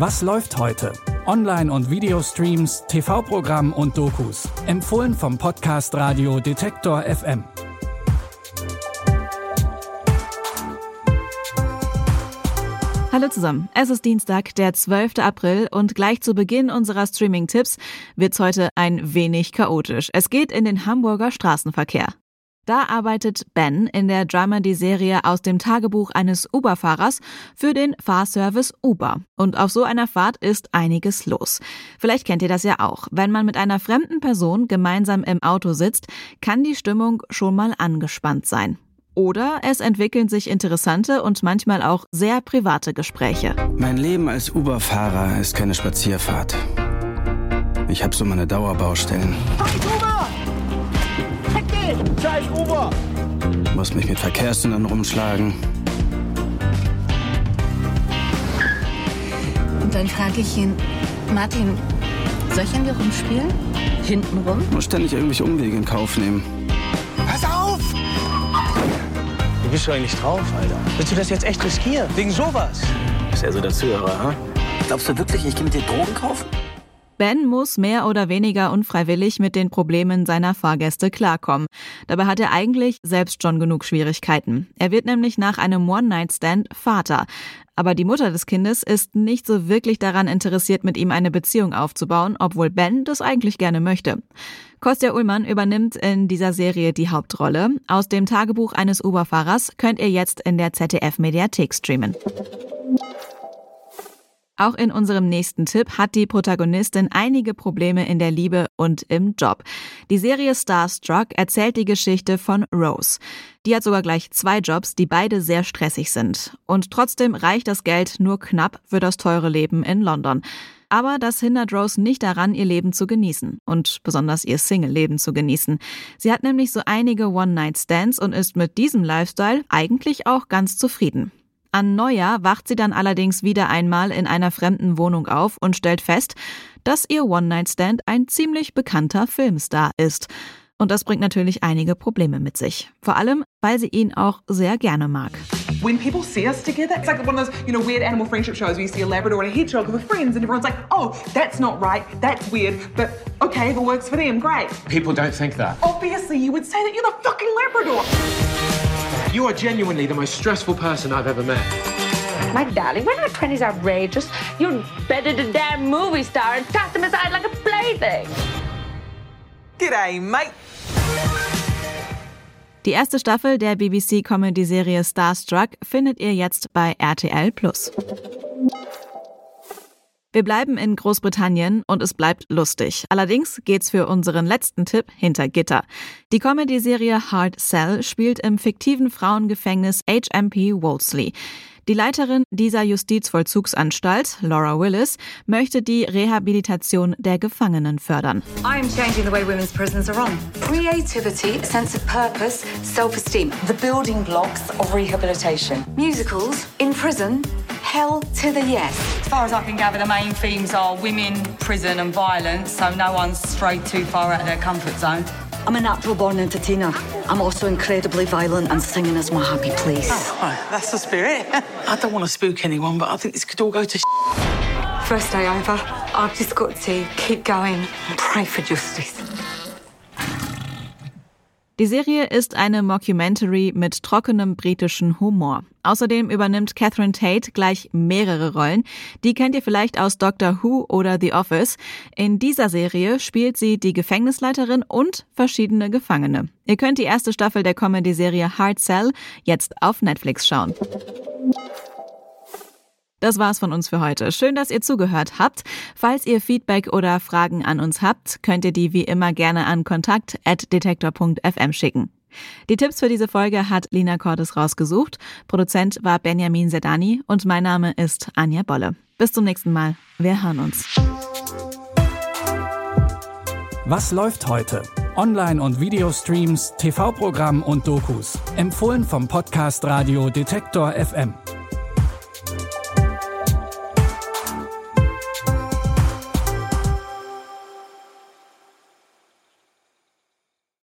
Was läuft heute? Online- und Videostreams, TV-Programm und Dokus. Empfohlen vom Podcast Radio Detektor FM. Hallo zusammen. Es ist Dienstag, der 12. April und gleich zu Beginn unserer Streaming-Tipps wird's heute ein wenig chaotisch. Es geht in den Hamburger Straßenverkehr. Da arbeitet Ben in der Dramedy-Serie aus dem Tagebuch eines Uber-Fahrers für den Fahrservice Uber. Und auf so einer Fahrt ist einiges los. Vielleicht kennt ihr das ja auch. Wenn man mit einer fremden Person gemeinsam im Auto sitzt, kann die Stimmung schon mal angespannt sein. Oder es entwickeln sich interessante und manchmal auch sehr private Gespräche. Mein Leben als Uber-Fahrer ist keine Spazierfahrt. Ich habe so meine Dauerbaustellen. Uber! Uber! Muss mich mit Verkehrssündern rumschlagen. Und dann frage ich ihn, Martin, soll ich an dir rumspielen? Hintenrum? Muss ständig irgendwelche Umwege in Kauf nehmen. Pass auf! Wie bist du eigentlich drauf, Alter? Willst du das jetzt echt riskieren? Wegen sowas? Ist er so der Zuhörer, ha? Glaubst du wirklich, ich gehe mit dir Drogen kaufen? Ben muss mehr oder weniger unfreiwillig mit den Problemen seiner Fahrgäste klarkommen. Dabei hat er eigentlich selbst schon genug Schwierigkeiten. Er wird nämlich nach einem One-Night-Stand Vater. Aber die Mutter des Kindes ist nicht so wirklich daran interessiert, mit ihm eine Beziehung aufzubauen, obwohl Ben das eigentlich gerne möchte. Kostja Ullmann übernimmt in dieser Serie die Hauptrolle. Aus dem Tagebuch eines Uberfahrers könnt ihr jetzt in der ZDF-Mediathek streamen. Auch in unserem nächsten Tipp hat die Protagonistin einige Probleme in der Liebe und im Job. Die Serie Starstruck erzählt die Geschichte von Rose. Die hat sogar gleich zwei Jobs, die beide sehr stressig sind. Und trotzdem reicht das Geld nur knapp für das teure Leben in London. Aber das hindert Rose nicht daran, ihr Leben zu genießen und besonders ihr Single-Leben zu genießen. Sie hat nämlich so einige One-Night-Stands und ist mit diesem Lifestyle eigentlich auch ganz zufrieden. An Neujahr wacht sie dann allerdings wieder einmal in einer fremden Wohnung auf und stellt fest, dass ihr One-Night-Stand ein ziemlich bekannter Filmstar ist. Und das bringt natürlich einige Probleme mit sich. Vor allem, weil sie ihn auch sehr gerne mag. When people see us together, it's like one of those, you know, weird animal friendship shows where you see a Labrador and a hedgehog with friends and everyone's like, oh, that's not right, that's weird, but okay, if it works for them, great. People don't think that. Obviously, you would say that you're the fucking Labrador. You are genuinely the most stressful person I've ever met. My darling, when our 20s outrageous, you're better than damn movie star and toss them aside like a plaything. G'day, mate. Die erste Staffel der BBC-Comedy-Serie Starstruck findet ihr jetzt bei RTL Plus. Wir bleiben in Großbritannien und es bleibt lustig. Allerdings geht's für unseren letzten Tipp hinter Gitter. Die Comedy-Serie Hard Cell spielt im fiktiven Frauengefängnis HMP Wolseley. Die Leiterin dieser Justizvollzugsanstalt, Laura Willis, möchte die Rehabilitation der Gefangenen fördern. I am changing the way women's prisons are run. Creativity, a sense of purpose, self-esteem, the building blocks of rehabilitation. Musicals in prison Hell to the yes. As far as I can gather, the main themes are women, prison, and violence, so no one's strayed too far out of their comfort zone. I'm a natural born entertainer. I'm also incredibly violent, and singing is my happy place. Oh, that's the spirit. I don't want to spook anyone, but I think this could all go to. First day over. I've just got to keep going and pray for justice. Die Serie ist eine Mockumentary mit trockenem britischen Humor. Außerdem übernimmt Catherine Tate gleich mehrere Rollen. Die kennt ihr vielleicht aus Doctor Who oder The Office. In dieser Serie spielt sie die Gefängnisleiterin und verschiedene Gefangene. Ihr könnt die erste Staffel der Comedy-Serie Hard Cell jetzt auf Netflix schauen. Das war's von uns für heute. Schön, dass ihr zugehört habt. Falls ihr Feedback oder Fragen an uns habt, könnt ihr die wie immer gerne an kontakt.detektor.fm schicken. Die Tipps für diese Folge hat Lina Cordes rausgesucht. Produzent war Benjamin Sedani und mein Name ist Anja Bolle. Bis zum nächsten Mal. Wir hören uns. Was läuft heute? Online- und Videostreams, TV-Programm und Dokus. Empfohlen vom Podcast Radio Detektor FM.